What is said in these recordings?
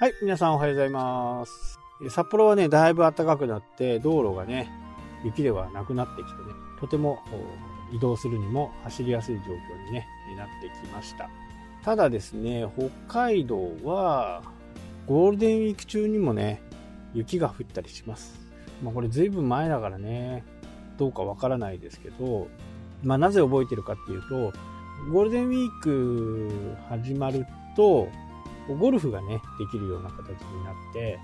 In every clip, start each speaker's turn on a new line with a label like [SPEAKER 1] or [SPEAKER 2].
[SPEAKER 1] はい、皆さんおはようございます。札幌はね、だいぶ暖かくなって、道路がね、雪ではなくなってきてね、とても移動するにも走りやすい状況に、ね、なってきました。ただですね、北海道は、ゴールデンウィーク中にもね、雪が降ったりします。まあ、これずいぶん前だからね、どうかわからないですけど、まあ、なぜ覚えてるかっていうと、ゴールデンウィーク始まると、ゴルフがね、できるような形になって、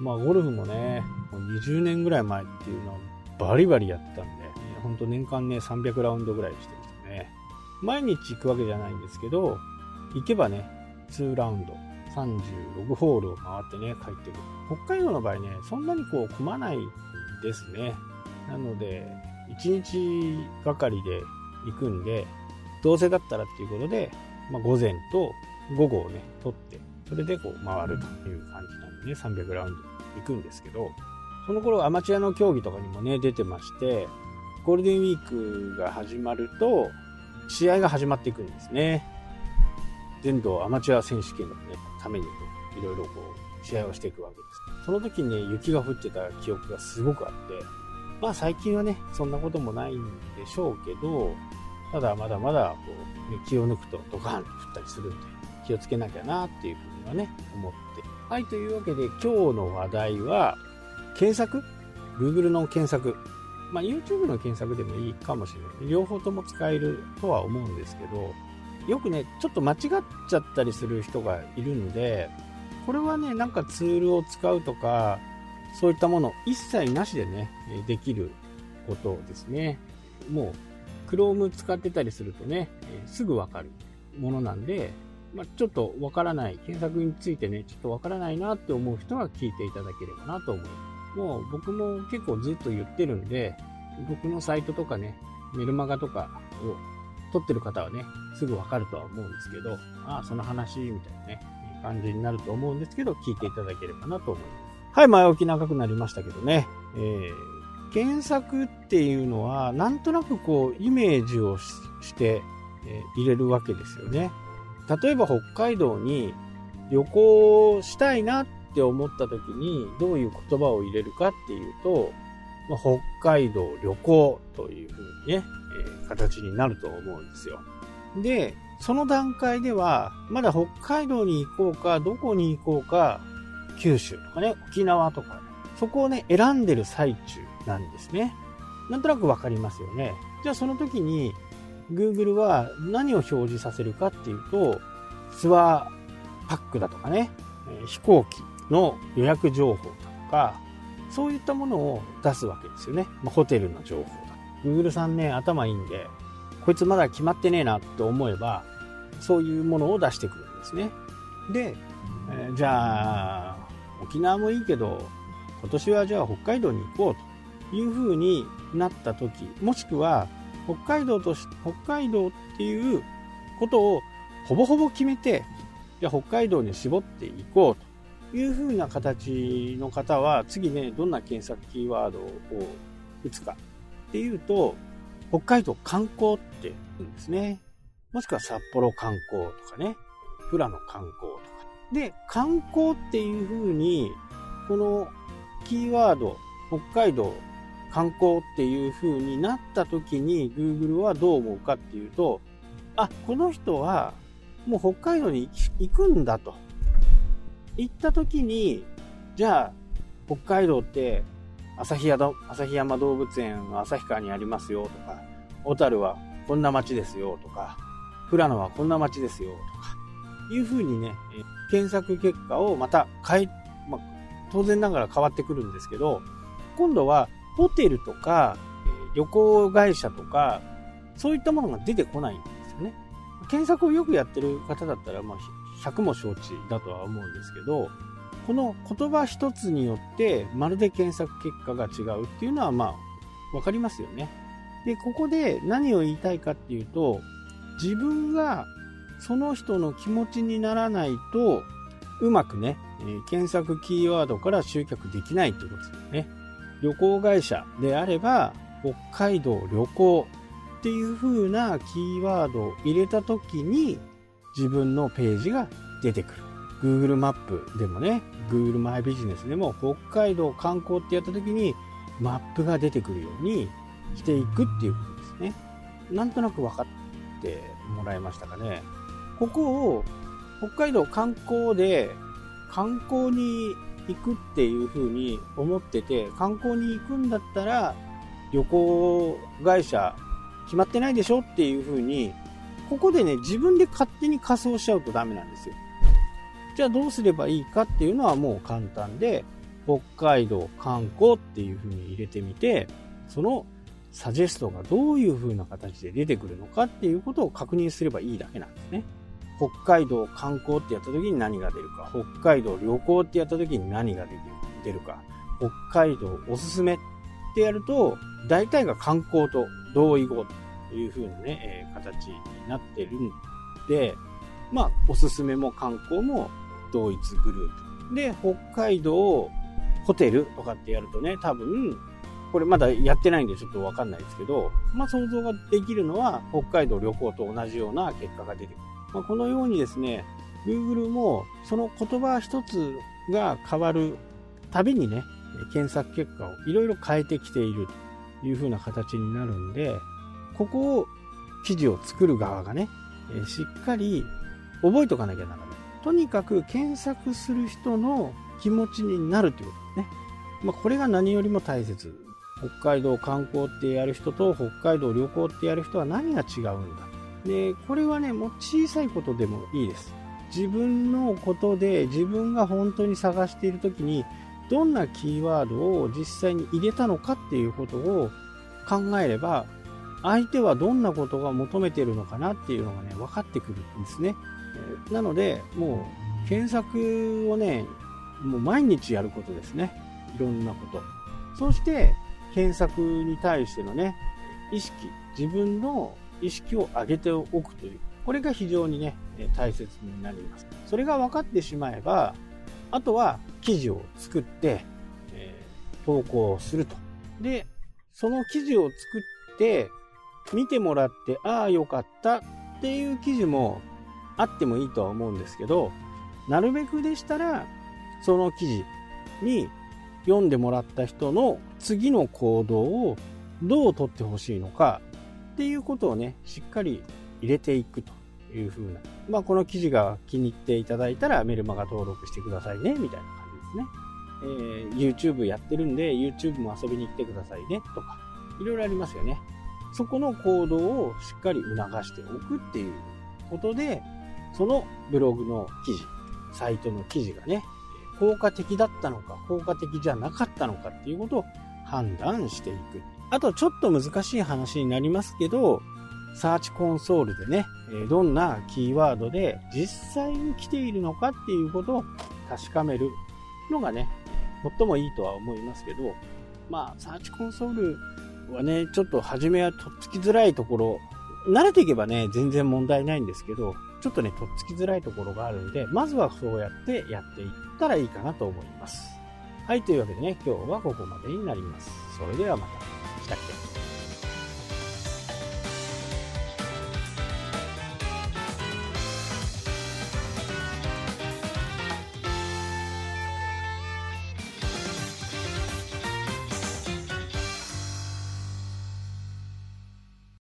[SPEAKER 1] まあゴルフもね、もう20年ぐらい前っていうのはバリバリやってたんで、ほんと年間ね、300ラウンドぐらいしてましたね。毎日行くわけじゃないんですけど、行けばね、2ラウンド、36ホールを回ってね、帰ってくる。北海道の場合ね、そんなにこう混まないですね。なので、1日がかりで行くんで、どうせだったらっていうことで、まあ、午前と午後をね、取って、それでこう回るという感じなんでね、300ラウンド行くんですけど、その頃アマチュアの競技とかにもね、出てまして、ゴールデンウィークが始まると、試合が始まっていくんですね。全土アマチュア選手権の、ね、ためにこういろいろこう試合をしていくわけです。その時にね、雪が降ってた記憶がすごくあって、まあ最近はね、そんなこともないんでしょうけど、ただまだまだこう、ね、気を抜くとドカーンと降ったりするんで、気をつけなきゃなっていうふうにはね、思って。はい、というわけで今日の話題は、検索 ?Google の検索。まあ YouTube の検索でもいいかもしれない。両方とも使えるとは思うんですけど、よくね、ちょっと間違っちゃったりする人がいるんで、これはね、なんかツールを使うとか、そういったもの一切なしでね、できることですね。もう、Chrome 使ってたりするとね、すぐわかるものなんで、まあ、ちょっとわからない、検索についてね、ちょっとわからないなって思う人は聞いていただければなと思います。もう僕も結構ずっと言ってるんで、僕のサイトとかね、メルマガとかを撮ってる方はね、すぐわかるとは思うんですけど、ああ、その話、みたいなね、感じになると思うんですけど、聞いていただければなと思います。はい、前置き長くなりましたけどね、えー、検索っていうのは、なんとなくこう、イメージをして、えー、入れるわけですよね。例えば北海道に旅行したいなって思った時にどういう言葉を入れるかっていうと、まあ、北海道旅行というふうにね、えー、形になると思うんですよ。で、その段階では、まだ北海道に行こうか、どこに行こうか、九州とかね、沖縄とか、ねそこをね、選んでる最中なんですね。なんとなくわかりますよね。じゃあその時に、Google は何を表示させるかっていうと、ツアーパックだとかね、飛行機の予約情報だとか、そういったものを出すわけですよね。まあ、ホテルの情報だ。Google さんね、頭いいんで、こいつまだ決まってねえなって思えば、そういうものを出してくるんですね。で、えー、じゃあ、沖縄もいいけど、今年はじゃあ北海道に行こうという風になった時、もしくは、北海道とし、北海道っていうことをほぼほぼ決めて、じゃあ北海道に絞っていこうというふうな形の方は、次ね、どんな検索キーワードを打つかっていうと、北海道観光って言うんですね。もしくは札幌観光とかね、富良野観光とか。で、観光っていうふうに、このキーワード、北海道観光っていう風になった時に Google はどう思うかっていうと、あ、この人はもう北海道に行くんだと。行った時に、じゃあ北海道って旭山動物園の旭川にありますよとか、小樽はこんな街ですよとか、富良野はこんな街ですよとか、いう風にね、検索結果をまた変え、まあ、当然ながら変わってくるんですけど、今度はホテルとか、旅行会社とか、そういったものが出てこないんですよね。検索をよくやってる方だったら、まあ、100も承知だとは思うんですけど、この言葉一つによって、まるで検索結果が違うっていうのは、まあ、わかりますよね。で、ここで何を言いたいかっていうと、自分がその人の気持ちにならないと、うまくね、検索キーワードから集客できないってことですよね。旅行会社であれば、北海道旅行っていう風なキーワードを入れた時に自分のページが出てくる。Google マップでもね、Google マイビジネスでも北海道観光ってやった時にマップが出てくるようにしていくっていうことですね。なんとなく分かってもらえましたかね。ここを北海道観光で観光に行くっていう風に思ってて、観光に行くんだったら旅行会社決まってないでしょっていう風に、ここでね、自分で勝手に仮装しちゃうとダメなんですよ。じゃあどうすればいいかっていうのはもう簡単で、北海道観光っていう風に入れてみて、そのサジェストがどういう風な形で出てくるのかっていうことを確認すればいいだけなんですね。北海道観光ってやった時に何が出るか、北海道旅行ってやった時に何が出るか、北海道おすすめってやると、大体が観光と同意語という風なね、え、形になってるんで、まあ、おすすめも観光も同一グループ。で、北海道ホテルとかってやるとね、多分、これまだやってないんでちょっとわかんないですけど、まあ想像ができるのは北海道旅行と同じような結果が出てくる。まあ、このようにですね、Google もその言葉一つが変わるたびにね、検索結果をいろいろ変えてきているという風な形になるんで、ここを記事を作る側がね、しっかり覚えておかなきゃならない。とにかく検索する人の気持ちになるということですね。まあ、これが何よりも大切。北海道観光ってやる人と北海道旅行ってやる人は何が違うんだ。で、これはね、もう小さいことでもいいです。自分のことで自分が本当に探している時にどんなキーワードを実際に入れたのかっていうことを考えれば相手はどんなことが求めてるのかなっていうのがね分かってくるんですね。なのでもう検索をねもう毎日やることですね。いろんなこと。そして検索に対してのね意識。自分の意識を上げておくという、これが非常にね、大切になります。それが分かってしまえば、あとは記事を作って、えー、投稿すると。で、その記事を作って、見てもらって、ああ、よかったっていう記事もあってもいいとは思うんですけど、なるべくでしたら、その記事に読んでもらった人の次の行動をどう取ってほしいのか、っていうことをね、しっかり入れていくという風な。まあ、この記事が気に入っていただいたらメルマガ登録してくださいね、みたいな感じですね。えー、YouTube やってるんで、YouTube も遊びに来てくださいね、とか、いろいろありますよね。そこの行動をしっかり促しておくっていうことで、そのブログの記事、サイトの記事がね、効果的だったのか、効果的じゃなかったのかっていうことを判断していく。あとちょっと難しい話になりますけど、サーチコンソールでね、どんなキーワードで実際に来ているのかっていうことを確かめるのがね、最もいいとは思いますけど、まあ、サーチコンソールはね、ちょっと初めはとっつきづらいところ、慣れていけばね、全然問題ないんですけど、ちょっとね、とっつきづらいところがあるんで、まずはそうやってやっていったらいいかなと思います。はい、というわけでね、今日はここまでになります。それではまた。したっけ